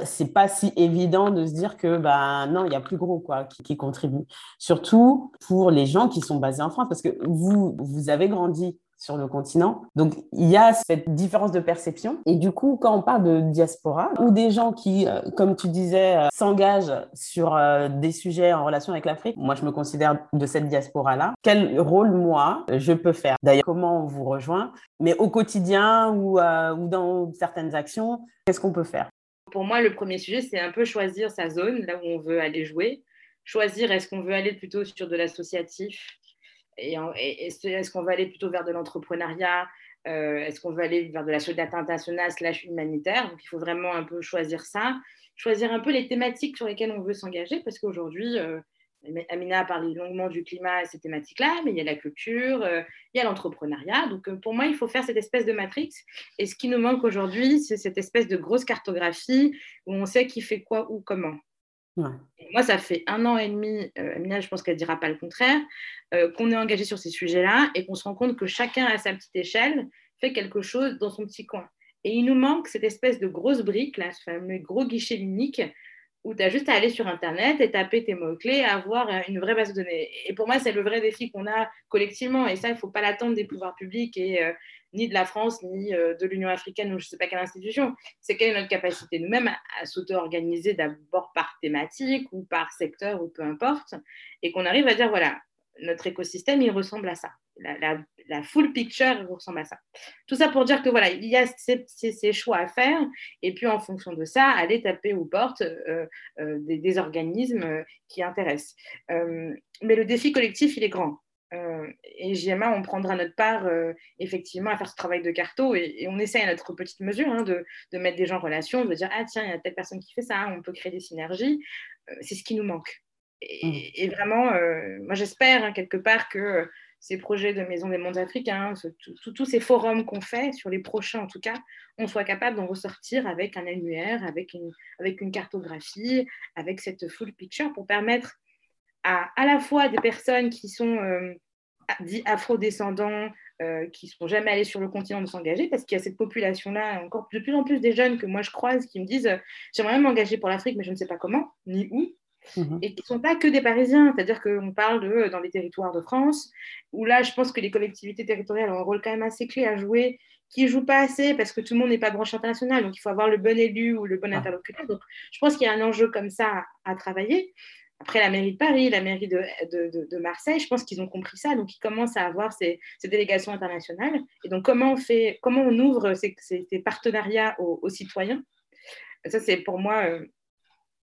Speaker 1: c'est pas si évident de se dire que bah non il y a plus gros quoi qui, qui contribue surtout pour les gens qui sont basés en France parce que vous vous avez grandi sur le continent. Donc, il y a cette différence de perception. Et du coup, quand on parle de diaspora ou des gens qui, euh, comme tu disais, euh, s'engagent sur euh, des sujets en relation avec l'Afrique, moi, je me considère de cette diaspora-là. Quel rôle, moi, je peux faire? D'ailleurs, comment on vous rejoint? Mais au quotidien ou, ou dans certaines actions, qu'est-ce qu'on peut faire?
Speaker 2: Pour moi, le premier sujet, c'est un peu choisir sa zone, là où on veut aller jouer. Choisir, est-ce qu'on veut aller plutôt sur de l'associatif et, est-ce qu'on va aller plutôt vers de l'entrepreneuriat euh, Est-ce qu'on veut aller vers de la solidarité internationale slash humanitaire? Donc, il faut vraiment un peu choisir ça, choisir un peu les thématiques sur lesquelles on veut s'engager, parce qu'aujourd'hui, euh, Amina a parlé longuement du climat et ces thématiques-là, mais il y a la culture, euh, il y a l'entrepreneuriat. Donc, pour moi, il faut faire cette espèce de matrix. Et ce qui nous manque aujourd'hui, c'est cette espèce de grosse cartographie où on sait qui fait quoi, où, comment. Moi, ça fait un an et demi, euh, Amina, je pense qu'elle ne dira pas le contraire, euh, qu'on est engagé sur ces sujets-là et qu'on se rend compte que chacun à sa petite échelle fait quelque chose dans son petit coin. Et il nous manque cette espèce de grosse brique, là, ce fameux gros guichet unique, où tu as juste à aller sur Internet et taper tes mots-clés, avoir une vraie base de données. Et pour moi, c'est le vrai défi qu'on a collectivement. Et ça, il ne faut pas l'attendre des pouvoirs publics et euh, ni de la France, ni euh, de l'Union africaine ou je ne sais pas quelle institution. C'est quelle est notre capacité nous-mêmes à, s'auto-organiser d'abord par thématique ou par secteur ou peu importe, et qu'on arrive à dire, voilà, notre écosystème, il ressemble à ça. La, full picture ressemble à ça. Tout ça pour dire que voilà, il y a ces, choix à faire, et puis en fonction de ça, aller taper aux portes euh, euh, des, organismes qui intéressent. mais le défi collectif, il est grand. Euh, et JMA, on prendra notre part euh, effectivement à faire ce travail de carto et, on essaie à notre petite mesure hein, de, mettre des gens en relation, de dire ah tiens, il y a telle personne qui fait ça, on peut créer des synergies. Euh, c'est ce qui nous manque. Et, mmh. vraiment, moi j'espère hein, quelque part que ces projets de Maison des Mondes africains, tous ces forums qu'on fait, sur les prochains en tout cas, on soit capable d'en ressortir avec un annuaire, avec une, cartographie, avec cette full picture pour permettre à, à la fois des personnes qui sont euh, dits afro-descendants, euh, qui ne sont jamais allés sur le continent de s'engager, parce qu'il y a cette population-là, encore de plus en plus des jeunes que moi je croise, qui me disent euh, J'aimerais m'engager pour l'Afrique, mais je ne sais pas comment, ni où. Mhm. Et qui ne sont pas que des Parisiens, c'est-à-dire qu'on parle de dans les territoires de France, où là, je pense que les collectivités territoriales ont un rôle quand même assez clé à jouer, qui ne jouent pas assez parce que tout le monde n'est pas branche internationale, donc il faut avoir le bon élu ou le bon interlocuteur. Donc je pense qu'il y a un enjeu comme ça à travailler. Après, la mairie de Paris, la mairie de, de, Marseille, je pense qu'ils ont compris ça. Donc, ils commencent à avoir ces, ces, délégations internationales. Et donc, comment on, fait, comment on ouvre ces, ces, partenariats aux, citoyens? Ça, c'est pour moi, euh,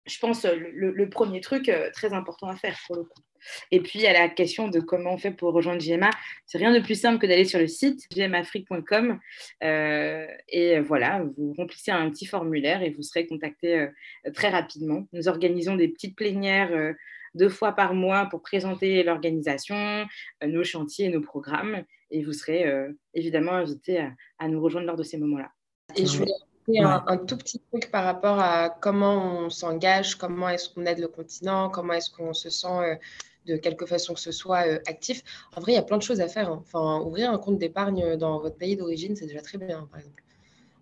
Speaker 2: je pense, le, premier truc euh, très important à faire pour le coup. Et puis, à la question de comment on fait pour rejoindre GMA, c'est rien de plus simple que d'aller sur le site gmafrique.com euh, et voilà, vous remplissez un petit formulaire et vous serez contacté euh, très rapidement. Nous organisons des petites plénières euh, deux fois par mois pour présenter l'organisation, nos chantiers et nos programmes et vous serez évidemment invité à, nous rejoindre lors de ces moments-là.
Speaker 3: Et je voulais un, un, tout petit truc par rapport à comment on s'engage, comment est-ce qu'on aide le continent, comment est-ce qu'on se sent de quelque façon que ce soit euh, actif. En vrai, il y a plein de choses à faire. Hein. Enfin, ouvrir un compte d'épargne dans votre pays d'origine, c'est déjà très bien, par exemple.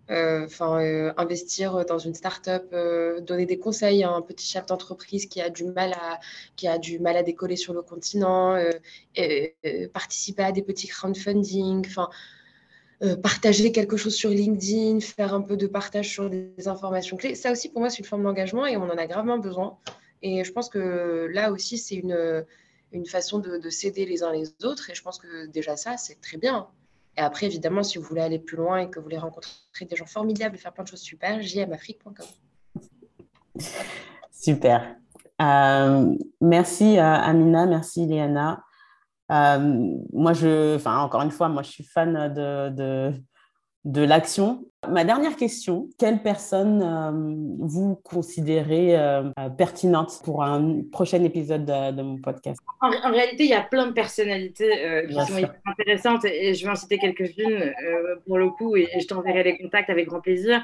Speaker 3: Enfin, investir dans une start-up, donner des conseils à un petit chef d'entreprise qui a du mal à qui a du mal à décoller sur le continent, participer à des petits crowdfunding, enfin partager quelque chose sur LinkedIn, faire un peu de partage sur des informations clés. Ça aussi, pour moi, c'est une forme d'engagement et on en a gravement besoin. Et je pense que là aussi, c'est une, une façon de, de s'aider les uns les autres. Et je pense que déjà ça, c'est très bien. Et après, évidemment, si vous voulez aller plus loin et que vous voulez rencontrer des gens formidables et faire plein de choses super, jmafrique.com.
Speaker 1: Super. Euh, merci euh, Amina, merci Léana. Euh, moi, je, enfin, encore une fois, moi, je suis fan de, de, de l'action. Ma dernière question, quelle personne euh, vous considérez euh, pertinente pour un prochain épisode de, mon podcast?
Speaker 2: En, réalité, il y a plein de personnalités euh, qui sont intéressantes et, je vais en citer quelques-unes pour le coup et, je t'enverrai les contacts avec grand plaisir.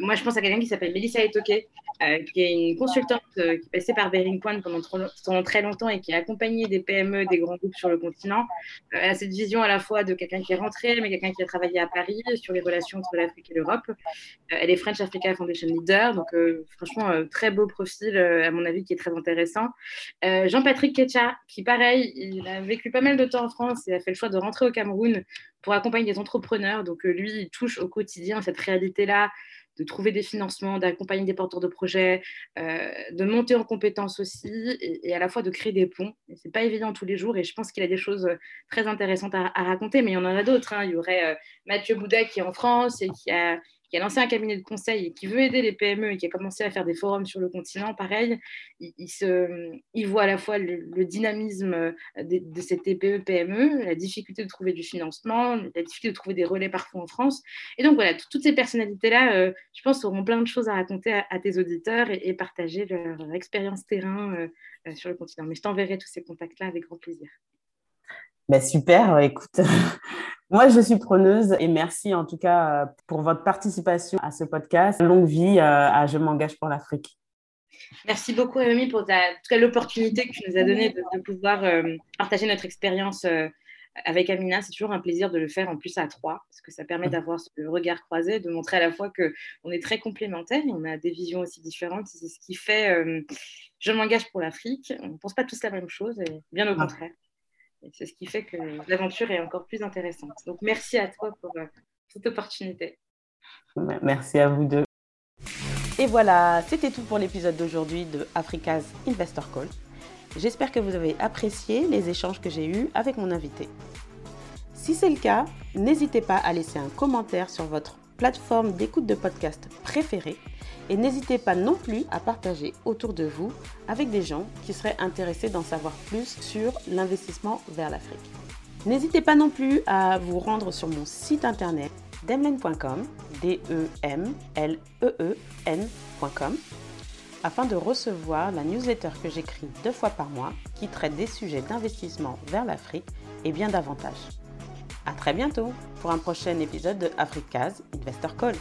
Speaker 2: moi, je pense à quelqu'un qui s'appelle Melissa Etoke, qui est une consultante qui est passée par Bering Point pendant, pendant, très longtemps et qui a accompagné des PME, des grands groupes sur le continent. elle a cette vision à la fois de quelqu'un qui est rentré, mais quelqu'un qui a travaillé à Paris sur les relations entre l'Afrique l'Europe. Euh, elle est French Africa Foundation Leader, donc euh, franchement, euh, très beau profil, à mon avis, qui est très intéressant. Jean-Patrick Ketcha, qui pareil, il a vécu pas mal de temps en France et a fait le choix de rentrer au Cameroun pour accompagner des entrepreneurs. Donc lui, il touche au quotidien cette réalité-là de trouver des financements, d'accompagner des porteurs de projets, euh, de monter en compétences aussi, et, à la fois de créer des ponts. Ce n'est pas évident tous les jours, et je pense qu'il a des choses euh, très intéressantes à, raconter, mais il y en a d'autres. Hein. Il y aurait euh, Mathieu Bouda qui est en France et qui a qui a lancé un cabinet de conseil et qui veut aider les PME et qui a commencé à faire des forums sur le continent, pareil, il, il voit à la fois le, dynamisme euh, de, de, cette TPE PME, la difficulté de trouver du financement, la difficulté de trouver des relais parfois en France. Et donc voilà, toutes ces personnalités-là, euh, je pense, auront plein de choses à raconter à, tes auditeurs et, partager leur expérience terrain euh, sur le continent. Mais je t'enverrai tous ces contacts-là avec grand plaisir.
Speaker 1: Ben super, écoute, moi je suis preneuse et merci en tout cas euh, pour votre participation à ce podcast. Longue vie euh, à Je m'engage pour l'Afrique.
Speaker 2: Merci beaucoup, Amy, pour l'opportunité que tu nous as donnée de, pouvoir euh, partager notre expérience avec Amina. C'est toujours un plaisir de le faire en plus à trois, parce que ça permet d'avoir ce regard croisé, de montrer à la fois qu'on est très complémentaires et on a des visions aussi différentes. C'est ce qui fait Je m'engage pour l'Afrique. On ne pense pas tous la même chose, et bien au ah. C'est ce qui fait que l'aventure est encore plus intéressante. Donc merci à toi pour euh, cette opportunité.
Speaker 1: Merci à vous deux. Et voilà, c'était tout pour l'épisode d'aujourd'hui de Africa's Investor Call. J'espère que vous avez apprécié les échanges que j'ai eus avec mon invité. Si c'est le cas, n'hésitez pas à laisser un commentaire sur votre plateforme d'écoute de podcast préférée et n'hésitez pas non plus à partager autour de vous avec des gens qui seraient intéressés d'en savoir plus sur l'investissement vers l'Afrique. N'hésitez pas non plus à vous rendre sur mon site internet demlen.com, d e m l e e n.com afin de recevoir la newsletter que j'écris deux fois par mois qui traite des sujets d'investissement vers l'Afrique et bien davantage. À très bientôt pour un prochain épisode de Africa's Investor Call.